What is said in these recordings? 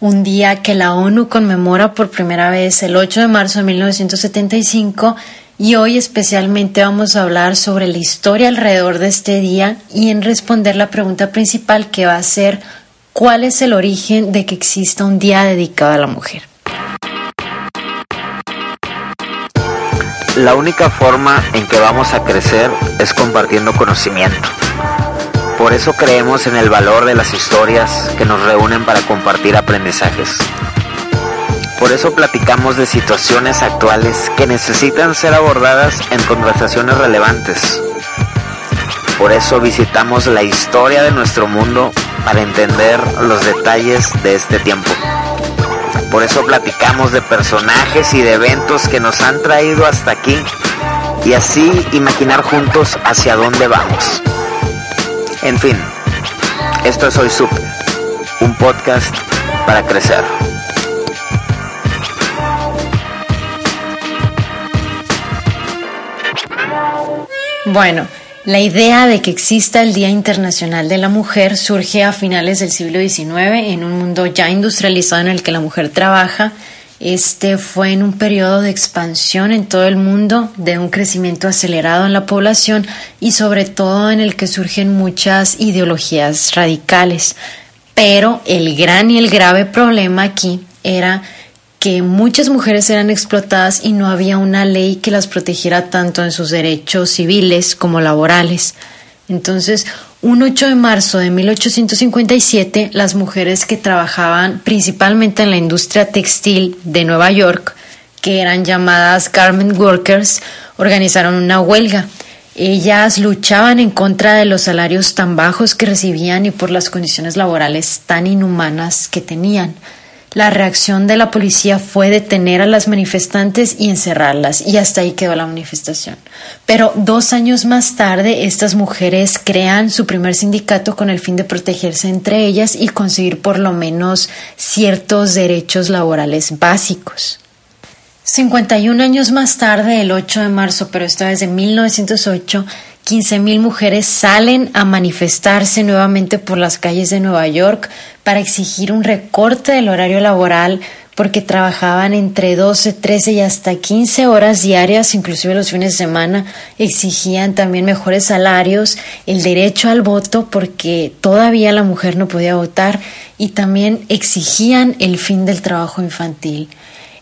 Un día que la ONU conmemora por primera vez el 8 de marzo de 1975 y hoy especialmente vamos a hablar sobre la historia alrededor de este día y en responder la pregunta principal que va a ser ¿cuál es el origen de que exista un día dedicado a la mujer? La única forma en que vamos a crecer es compartiendo conocimiento. Por eso creemos en el valor de las historias que nos reúnen para compartir aprendizajes. Por eso platicamos de situaciones actuales que necesitan ser abordadas en conversaciones relevantes. Por eso visitamos la historia de nuestro mundo para entender los detalles de este tiempo. Por eso platicamos de personajes y de eventos que nos han traído hasta aquí y así imaginar juntos hacia dónde vamos. En fin, esto es Hoy Supe, un podcast para crecer. Bueno, la idea de que exista el Día Internacional de la Mujer surge a finales del siglo XIX en un mundo ya industrializado en el que la mujer trabaja este fue en un periodo de expansión en todo el mundo, de un crecimiento acelerado en la población y sobre todo en el que surgen muchas ideologías radicales. Pero el gran y el grave problema aquí era que muchas mujeres eran explotadas y no había una ley que las protegiera tanto en sus derechos civiles como laborales. Entonces, un 8 de marzo de 1857, las mujeres que trabajaban principalmente en la industria textil de Nueva York, que eran llamadas garment workers, organizaron una huelga. Ellas luchaban en contra de los salarios tan bajos que recibían y por las condiciones laborales tan inhumanas que tenían. La reacción de la policía fue detener a las manifestantes y encerrarlas, y hasta ahí quedó la manifestación. Pero dos años más tarde, estas mujeres crean su primer sindicato con el fin de protegerse entre ellas y conseguir por lo menos ciertos derechos laborales básicos. 51 años más tarde, el 8 de marzo, pero esta vez de 1908, 15.000 mujeres salen a manifestarse nuevamente por las calles de Nueva York para exigir un recorte del horario laboral porque trabajaban entre 12, 13 y hasta 15 horas diarias, inclusive los fines de semana, exigían también mejores salarios, el derecho al voto porque todavía la mujer no podía votar y también exigían el fin del trabajo infantil.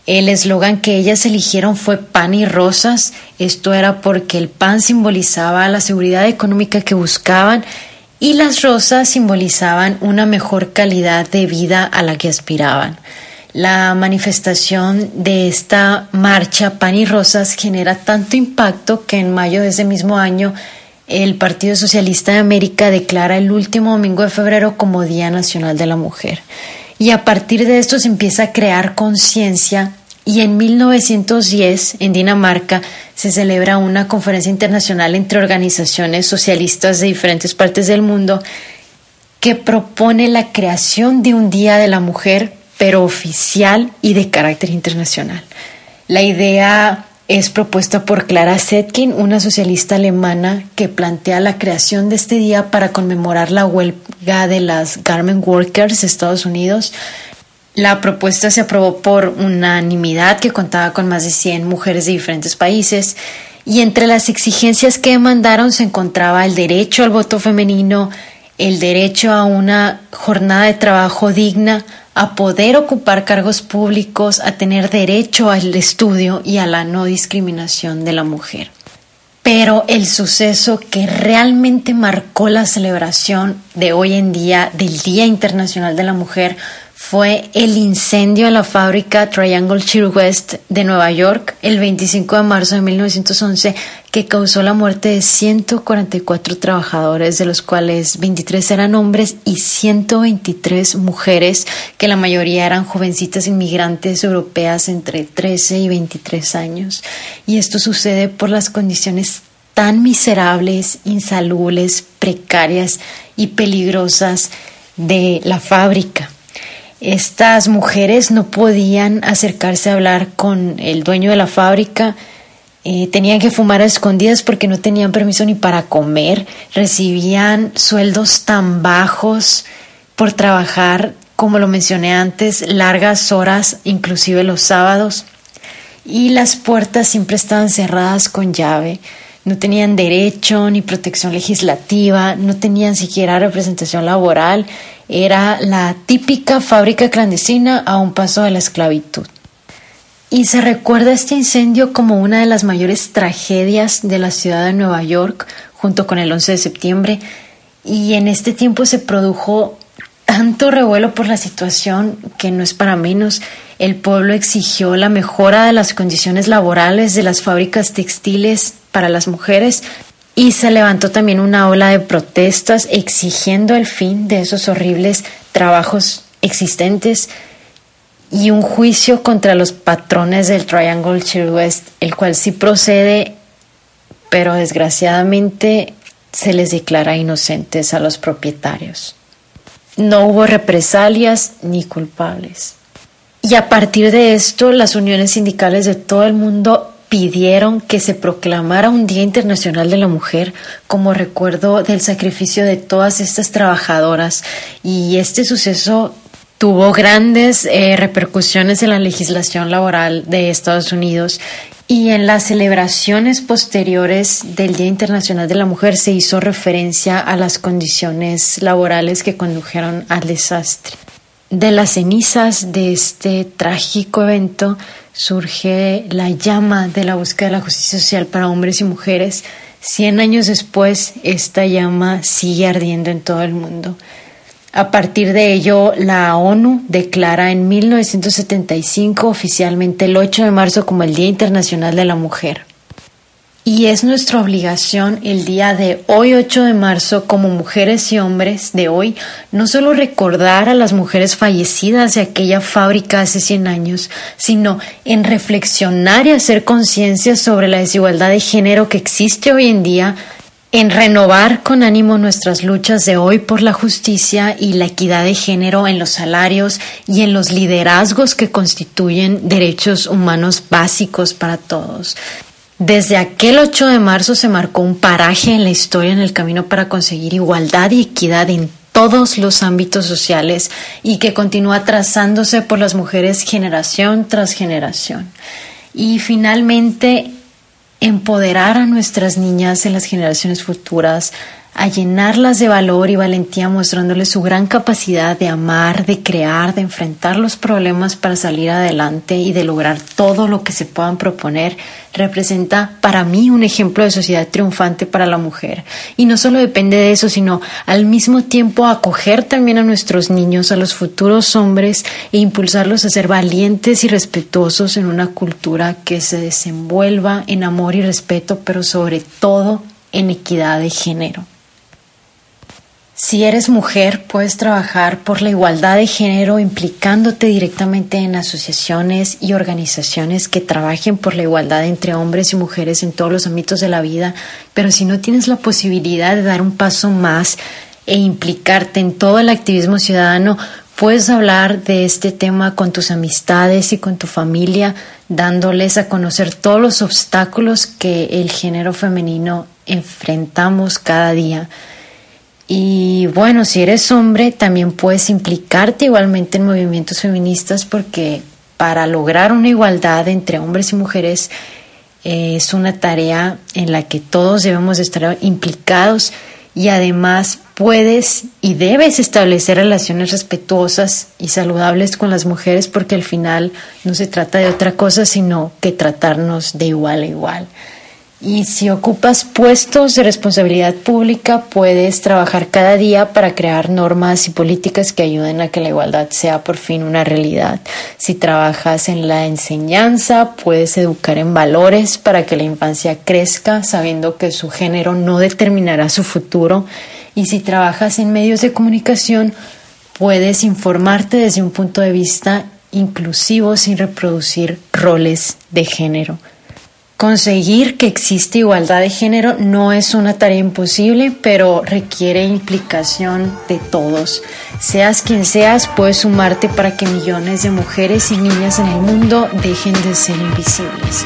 El eslogan que ellas eligieron fue pan y rosas. Esto era porque el pan simbolizaba la seguridad económica que buscaban y las rosas simbolizaban una mejor calidad de vida a la que aspiraban. La manifestación de esta marcha Pan y Rosas genera tanto impacto que en mayo de ese mismo año el Partido Socialista de América declara el último domingo de febrero como Día Nacional de la Mujer. Y a partir de esto se empieza a crear conciencia y en 1910, en Dinamarca, se celebra una conferencia internacional entre organizaciones socialistas de diferentes partes del mundo que propone la creación de un Día de la Mujer, pero oficial y de carácter internacional. La idea es propuesta por Clara Zetkin, una socialista alemana que plantea la creación de este día para conmemorar la huelga de las garment workers de Estados Unidos la propuesta se aprobó por unanimidad que contaba con más de 100 mujeres de diferentes países y entre las exigencias que demandaron se encontraba el derecho al voto femenino, el derecho a una jornada de trabajo digna, a poder ocupar cargos públicos, a tener derecho al estudio y a la no discriminación de la mujer. Pero el suceso que realmente marcó la celebración de hoy en día del Día Internacional de la Mujer fue el incendio en la fábrica Triangle Shear West de Nueva York el 25 de marzo de 1911 que causó la muerte de 144 trabajadores, de los cuales 23 eran hombres y 123 mujeres, que la mayoría eran jovencitas inmigrantes europeas entre 13 y 23 años. Y esto sucede por las condiciones tan miserables, insalubles, precarias y peligrosas de la fábrica. Estas mujeres no podían acercarse a hablar con el dueño de la fábrica, eh, tenían que fumar a escondidas porque no tenían permiso ni para comer, recibían sueldos tan bajos por trabajar, como lo mencioné antes, largas horas, inclusive los sábados, y las puertas siempre estaban cerradas con llave. No tenían derecho ni protección legislativa, no tenían siquiera representación laboral, era la típica fábrica clandestina a un paso de la esclavitud. Y se recuerda este incendio como una de las mayores tragedias de la ciudad de Nueva York, junto con el 11 de septiembre, y en este tiempo se produjo tanto revuelo por la situación que no es para menos. El pueblo exigió la mejora de las condiciones laborales de las fábricas textiles para las mujeres y se levantó también una ola de protestas exigiendo el fin de esos horribles trabajos existentes y un juicio contra los patrones del Triangle Shear West, el cual sí procede, pero desgraciadamente se les declara inocentes a los propietarios. No hubo represalias ni culpables. Y a partir de esto, las uniones sindicales de todo el mundo pidieron que se proclamara un Día Internacional de la Mujer como recuerdo del sacrificio de todas estas trabajadoras y este suceso tuvo grandes eh, repercusiones en la legislación laboral de Estados Unidos y en las celebraciones posteriores del Día Internacional de la Mujer se hizo referencia a las condiciones laborales que condujeron al desastre. De las cenizas de este trágico evento surge la llama de la búsqueda de la justicia social para hombres y mujeres. Cien años después, esta llama sigue ardiendo en todo el mundo. A partir de ello, la ONU declara en 1975 oficialmente el 8 de marzo como el Día Internacional de la Mujer. Y es nuestra obligación el día de hoy 8 de marzo como mujeres y hombres de hoy no solo recordar a las mujeres fallecidas de aquella fábrica hace 100 años, sino en reflexionar y hacer conciencia sobre la desigualdad de género que existe hoy en día, en renovar con ánimo nuestras luchas de hoy por la justicia y la equidad de género en los salarios y en los liderazgos que constituyen derechos humanos básicos para todos. Desde aquel 8 de marzo se marcó un paraje en la historia en el camino para conseguir igualdad y equidad en todos los ámbitos sociales y que continúa trazándose por las mujeres generación tras generación. Y finalmente, empoderar a nuestras niñas en las generaciones futuras a llenarlas de valor y valentía mostrándoles su gran capacidad de amar, de crear, de enfrentar los problemas para salir adelante y de lograr todo lo que se puedan proponer, representa para mí un ejemplo de sociedad triunfante para la mujer. Y no solo depende de eso, sino al mismo tiempo acoger también a nuestros niños, a los futuros hombres e impulsarlos a ser valientes y respetuosos en una cultura que se desenvuelva en amor y respeto, pero sobre todo en equidad de género. Si eres mujer, puedes trabajar por la igualdad de género implicándote directamente en asociaciones y organizaciones que trabajen por la igualdad entre hombres y mujeres en todos los ámbitos de la vida, pero si no tienes la posibilidad de dar un paso más e implicarte en todo el activismo ciudadano, puedes hablar de este tema con tus amistades y con tu familia, dándoles a conocer todos los obstáculos que el género femenino enfrentamos cada día y bueno, si eres hombre, también puedes implicarte igualmente en movimientos feministas porque para lograr una igualdad entre hombres y mujeres eh, es una tarea en la que todos debemos estar implicados y además puedes y debes establecer relaciones respetuosas y saludables con las mujeres porque al final no se trata de otra cosa sino que tratarnos de igual a igual. Y si ocupas puestos de responsabilidad pública, puedes trabajar cada día para crear normas y políticas que ayuden a que la igualdad sea por fin una realidad. Si trabajas en la enseñanza, puedes educar en valores para que la infancia crezca sabiendo que su género no determinará su futuro. Y si trabajas en medios de comunicación, puedes informarte desde un punto de vista inclusivo sin reproducir roles de género. Conseguir que exista igualdad de género no es una tarea imposible, pero requiere implicación de todos. Seas quien seas, puedes sumarte para que millones de mujeres y niñas en el mundo dejen de ser invisibles.